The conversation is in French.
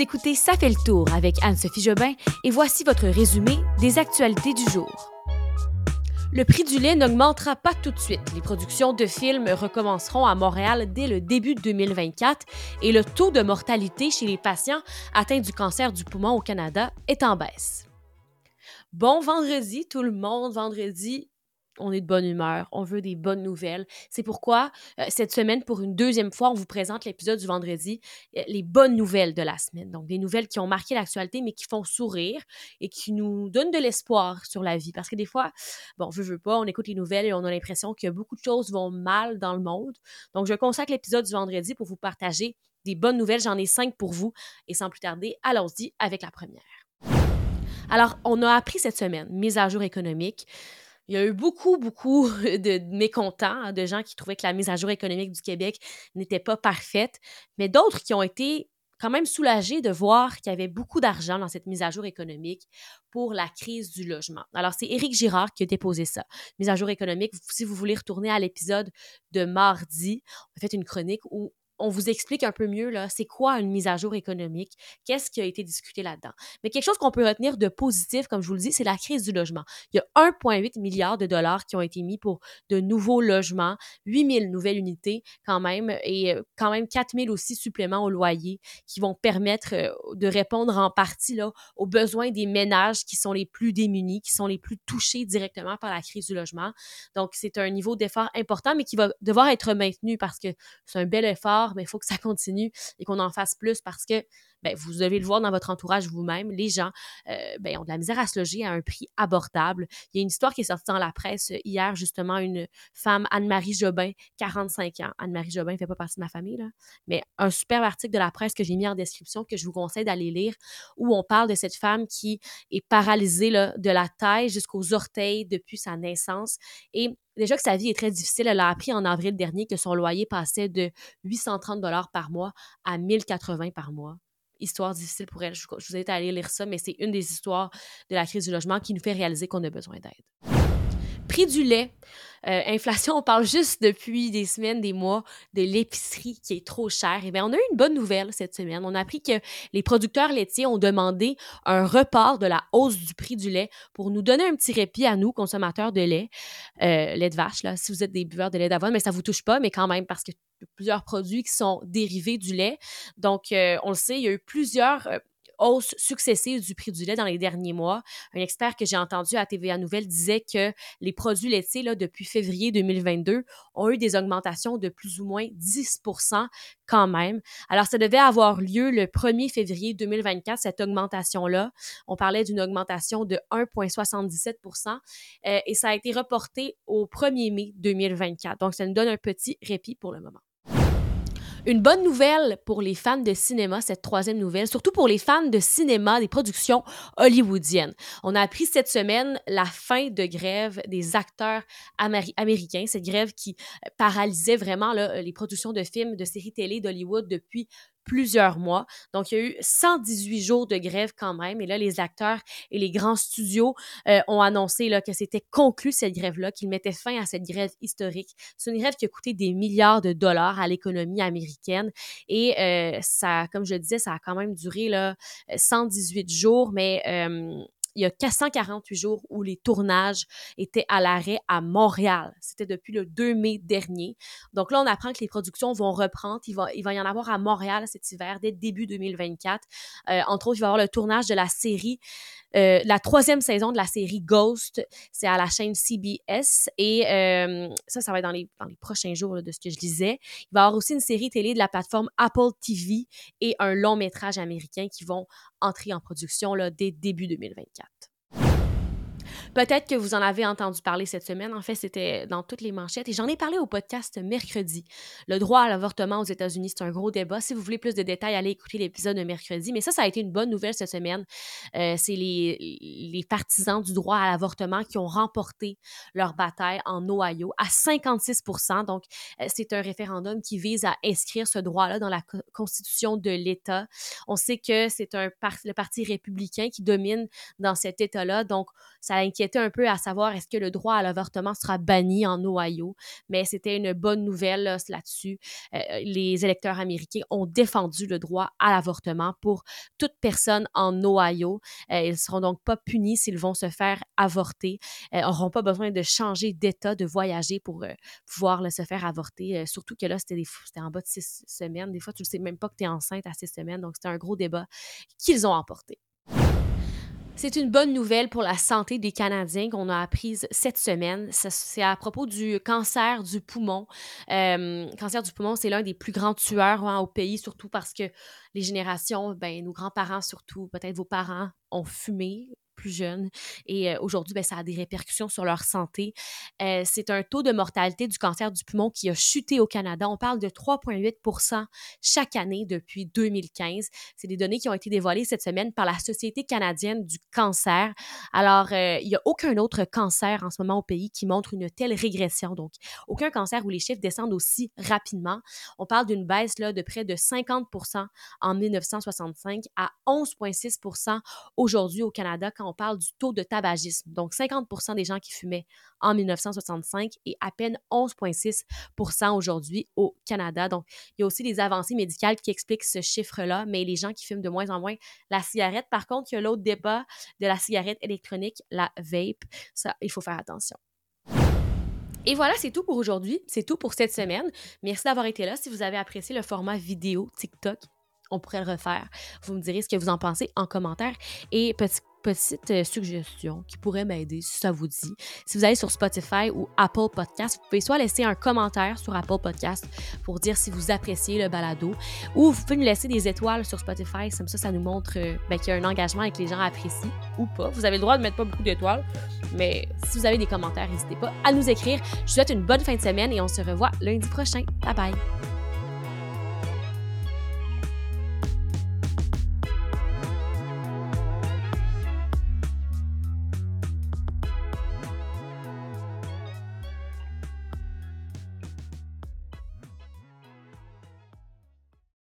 Écoutez Ça fait le tour avec Anne-Sophie Jobin et voici votre résumé des actualités du jour. Le prix du lait n'augmentera pas tout de suite. Les productions de films recommenceront à Montréal dès le début de 2024 et le taux de mortalité chez les patients atteints du cancer du poumon au Canada est en baisse. Bon vendredi tout le monde, vendredi on est de bonne humeur, on veut des bonnes nouvelles. C'est pourquoi euh, cette semaine, pour une deuxième fois, on vous présente l'épisode du vendredi, euh, les bonnes nouvelles de la semaine. Donc des nouvelles qui ont marqué l'actualité, mais qui font sourire et qui nous donnent de l'espoir sur la vie. Parce que des fois, bon, je veux pas, on écoute les nouvelles et on a l'impression que beaucoup de choses vont mal dans le monde. Donc je consacre l'épisode du vendredi pour vous partager des bonnes nouvelles. J'en ai cinq pour vous. Et sans plus tarder, allons-y avec la première. Alors, on a appris cette semaine, mise à jour économique, il y a eu beaucoup, beaucoup de mécontents, hein, de gens qui trouvaient que la mise à jour économique du Québec n'était pas parfaite, mais d'autres qui ont été quand même soulagés de voir qu'il y avait beaucoup d'argent dans cette mise à jour économique pour la crise du logement. Alors, c'est Éric Girard qui a déposé ça. Mise à jour économique, si vous voulez retourner à l'épisode de mardi, on a fait une chronique où on vous explique un peu mieux, là, c'est quoi une mise à jour économique, qu'est-ce qui a été discuté là-dedans? Mais quelque chose qu'on peut retenir de positif, comme je vous le dis, c'est la crise du logement. Il y a 1,8 milliard de dollars qui ont été mis pour de nouveaux logements, 8 000 nouvelles unités quand même, et euh, quand même 4 000 aussi suppléments au loyer qui vont permettre euh, de répondre en partie là, aux besoins des ménages qui sont les plus démunis, qui sont les plus touchés directement par la crise du logement. Donc, c'est un niveau d'effort important, mais qui va devoir être maintenu parce que c'est un bel effort mais il faut que ça continue et qu'on en fasse plus parce que ben, vous devez le voir dans votre entourage vous-même, les gens euh, ben, ont de la misère à se loger à un prix abordable. Il y a une histoire qui est sortie dans la presse hier, justement, une femme, Anne-Marie Jobin, 45 ans. Anne-Marie Jobin ne fait pas partie de ma famille, là, mais un superbe article de la presse que j'ai mis en description, que je vous conseille d'aller lire, où on parle de cette femme qui est paralysée là, de la taille jusqu'aux orteils depuis sa naissance. Et déjà que sa vie est très difficile, elle a appris en avril dernier que son loyer passait de 830 dollars par mois à 1080 par mois histoire difficile pour elle. Je, vous invite à aller lire ça, mais c'est une des histoires de la crise du logement qui nous fait réaliser qu'on a besoin d'aide. Prix du lait. Euh, inflation, on parle juste depuis des semaines, des mois de l'épicerie qui est trop chère. Et eh bien, on a eu une bonne nouvelle cette semaine. On a appris que les producteurs laitiers ont demandé un report de la hausse du prix du lait pour nous donner un petit répit à nous, consommateurs de lait, euh, lait de vache, là, si vous êtes des buveurs de lait d'avoine, mais ça ne vous touche pas, mais quand même, parce que plusieurs produits qui sont dérivés du lait. Donc, euh, on le sait, il y a eu plusieurs hausse successive du prix du lait dans les derniers mois. Un expert que j'ai entendu à TVA Nouvelle disait que les produits laitiers, là, depuis février 2022, ont eu des augmentations de plus ou moins 10% quand même. Alors, ça devait avoir lieu le 1er février 2024, cette augmentation-là. On parlait d'une augmentation de 1,77% euh, et ça a été reporté au 1er mai 2024. Donc, ça nous donne un petit répit pour le moment. Une bonne nouvelle pour les fans de cinéma, cette troisième nouvelle, surtout pour les fans de cinéma, des productions hollywoodiennes. On a appris cette semaine la fin de grève des acteurs américains, cette grève qui paralysait vraiment les productions de films, de séries télé d'Hollywood depuis plusieurs mois. Donc, il y a eu 118 jours de grève quand même. Et là, les acteurs et les grands studios euh, ont annoncé là, que c'était conclu cette grève-là, qu'ils mettaient fin à cette grève historique. C'est une grève qui a coûté des milliards de dollars à l'économie américaine. Et euh, ça, comme je le disais, ça a quand même duré là, 118 jours, mais euh, il y a 448 jours où les tournages étaient à l'arrêt à Montréal. C'était depuis le 2 mai dernier. Donc là, on apprend que les productions vont reprendre. Il va, y en avoir à Montréal cet hiver, dès début 2024. Euh, entre autres, il va y avoir le tournage de la série euh, la troisième saison de la série Ghost, c'est à la chaîne CBS et euh, ça, ça va être dans les, prochains jours de ce que je disais. Il va y avoir aussi une série télé de la plateforme Apple TV et un long métrage américain qui vont entrer en production dès début 2024. sätt. Peut-être que vous en avez entendu parler cette semaine. En fait, c'était dans toutes les manchettes et j'en ai parlé au podcast mercredi. Le droit à l'avortement aux États-Unis, c'est un gros débat. Si vous voulez plus de détails, allez écouter l'épisode de mercredi. Mais ça, ça a été une bonne nouvelle cette semaine. Euh, c'est les, partisans du droit à l'avortement qui ont remporté leur bataille en Ohio à 56% Donc, euh, c'est un référendum qui vise à inscrire ce droit-là dans la constitution de l'État. On sait que c'est le parti républicain qui domine dans cet État-là. Donc, ça inquiète s'inquiétait un peu à savoir est-ce que le droit à l'avortement sera banni en Ohio, mais c'était une bonne nouvelle là-dessus. Euh, les électeurs américains ont défendu le droit à l'avortement pour toute personne en Ohio. Euh, ils ne seront donc pas punis s'ils vont se faire avorter. Ils n'auront pas besoin de changer d'état, de voyager pour pouvoir se faire avorter. surtout que là, c'était en bas de six semaines. Des fois, tu ne sais même pas que tu es enceinte à six semaines. Donc, c'était un gros débat qu'ils ont emporté. C'est une bonne nouvelle pour la santé des Canadiens qu'on a apprise cette semaine. C'est à propos du cancer du poumon. Euh, cancer du poumon, c'est l'un des plus grands tueurs hein, au pays, surtout parce que les générations, ben, nos grands-parents surtout, peut-être vos parents, ont fumé plus jeunes. Et euh, aujourd'hui, ben, ça a des répercussions sur leur santé. Euh, c'est un taux de mortalité du cancer du poumon qui a chuté au Canada. On parle de 3,8 chaque année depuis 2015. C'est des données qui ont été dévoilées cette semaine par la Société canadienne du cancer. Alors, euh, il n'y a aucun autre cancer en ce moment au pays qui montre une telle régression. Donc, aucun cancer où les chiffres descendent aussi rapidement. On parle d'une baisse là, de près de 50% en 1965 à 11,6 aujourd'hui au Canada quand on parle du taux de tabagisme. Donc, 50% des gens qui fumaient en 1965 et à peine 11,6% aujourd'hui au Canada. Donc, il y a aussi des avancées médicales qui expliquent ce chiffre-là, mais les gens qui fument de moins en moins la cigarette. Par contre, il y a l'autre débat de la cigarette électronique, la vape. Ça, il faut faire attention. Et voilà, c'est tout pour aujourd'hui. C'est tout pour cette semaine. Merci d'avoir été là. Si vous avez apprécié le format vidéo TikTok, on pourrait le refaire. Vous me direz ce que vous en pensez en commentaire. Et petit petite euh, suggestion qui pourrait m'aider si ça vous dit. Si vous allez sur Spotify ou Apple Podcast, vous pouvez soit laisser un commentaire sur Apple Podcast pour dire si vous appréciez le balado ou vous pouvez nous laisser des étoiles sur Spotify. Comme ça, ça nous montre euh, ben, qu'il y a un engagement et que les gens apprécient ou pas. Vous avez le droit de mettre pas beaucoup d'étoiles, mais si vous avez des commentaires, n'hésitez pas à nous écrire. Je vous souhaite une bonne fin de semaine et on se revoit lundi prochain. Bye bye!